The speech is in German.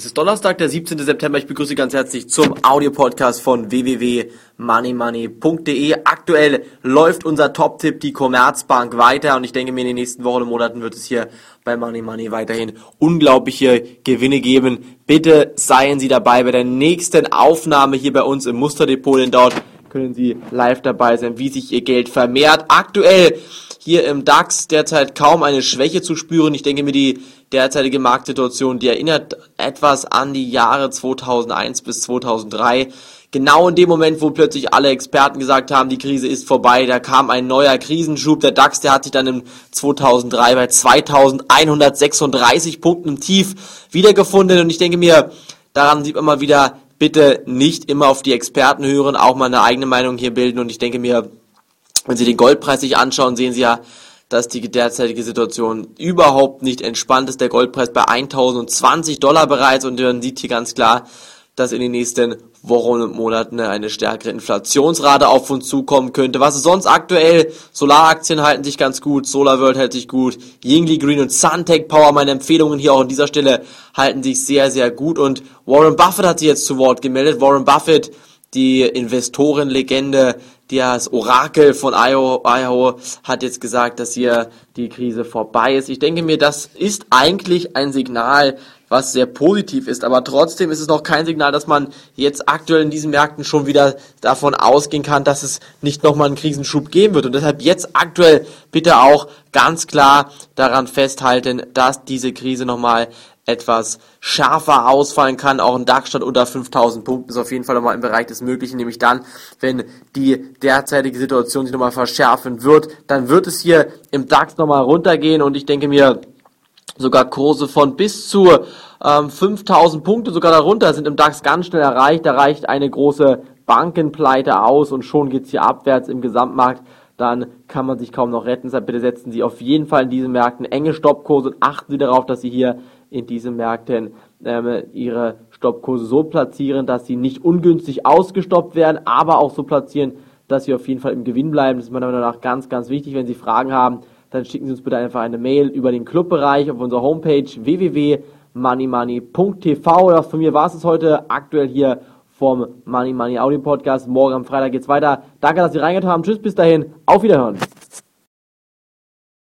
Es ist Donnerstag, der 17. September. Ich begrüße ganz herzlich zum Audio-Podcast von www.moneymoney.de. Aktuell läuft unser Top-Tipp, die Commerzbank, weiter und ich denke mir, in den nächsten Wochen und Monaten wird es hier bei Money Money weiterhin unglaubliche Gewinne geben. Bitte seien Sie dabei bei der nächsten Aufnahme hier bei uns im Musterdepot, denn dort können Sie live dabei sein, wie sich Ihr Geld vermehrt. Aktuell hier im DAX derzeit kaum eine Schwäche zu spüren. Ich denke mir, die derzeitige Marktsituation, die erinnert etwas an die Jahre 2001 bis 2003. Genau in dem Moment, wo plötzlich alle Experten gesagt haben, die Krise ist vorbei, da kam ein neuer Krisenschub. Der DAX, der hat sich dann im 2003 bei 2136 Punkten im Tief wiedergefunden. Und ich denke mir, daran sieht man mal wieder, bitte nicht immer auf die Experten hören, auch mal eine eigene Meinung hier bilden. Und ich denke mir, wenn Sie den Goldpreis sich anschauen, sehen Sie ja, dass die derzeitige Situation überhaupt nicht entspannt ist. Der Goldpreis bei 1020 Dollar bereits und man sieht hier ganz klar, dass in den nächsten Wochen und Monaten eine stärkere Inflationsrate auf uns zukommen könnte. Was ist sonst aktuell? Solaraktien halten sich ganz gut, SolarWorld hält sich gut, Yingli Green und Suntech Power, meine Empfehlungen hier auch an dieser Stelle, halten sich sehr, sehr gut und Warren Buffett hat sich jetzt zu Wort gemeldet. Warren Buffett, die Investorenlegende, das Orakel von Iowa hat jetzt gesagt, dass hier die Krise vorbei ist. Ich denke mir, das ist eigentlich ein Signal, was sehr positiv ist, aber trotzdem ist es noch kein Signal, dass man jetzt aktuell in diesen Märkten schon wieder davon ausgehen kann, dass es nicht nochmal einen Krisenschub geben wird. Und deshalb jetzt aktuell bitte auch ganz klar daran festhalten, dass diese Krise nochmal etwas schärfer ausfallen kann. Auch ein DAX-Stand unter 5000 Punkten ist auf jeden Fall nochmal im Bereich des Möglichen, nämlich dann, wenn die derzeitige Situation sich nochmal verschärfen wird, dann wird es hier im DAX nochmal runtergehen und ich denke mir, sogar Kurse von bis zu ähm, 5000 Punkte, sogar darunter sind im DAX ganz schnell erreicht. Da reicht eine große Bankenpleite aus und schon geht's hier abwärts im Gesamtmarkt dann kann man sich kaum noch retten. Deshalb bitte setzen Sie auf jeden Fall in diesen Märkten enge Stoppkurse und achten Sie darauf, dass Sie hier in diesen Märkten ähm, ihre Stoppkurse so platzieren, dass sie nicht ungünstig ausgestoppt werden, aber auch so platzieren, dass sie auf jeden Fall im Gewinn bleiben. Das ist meiner Meinung nach ganz, ganz wichtig. Wenn Sie Fragen haben, dann schicken Sie uns bitte einfach eine Mail über den Clubbereich auf unserer Homepage www.moneymoney.tv. Oder von mir war es heute aktuell hier vom Money Money Audio Podcast. Morgen am Freitag geht's weiter. Danke, dass Sie reingehört haben. Tschüss, bis dahin. Auf Wiederhören.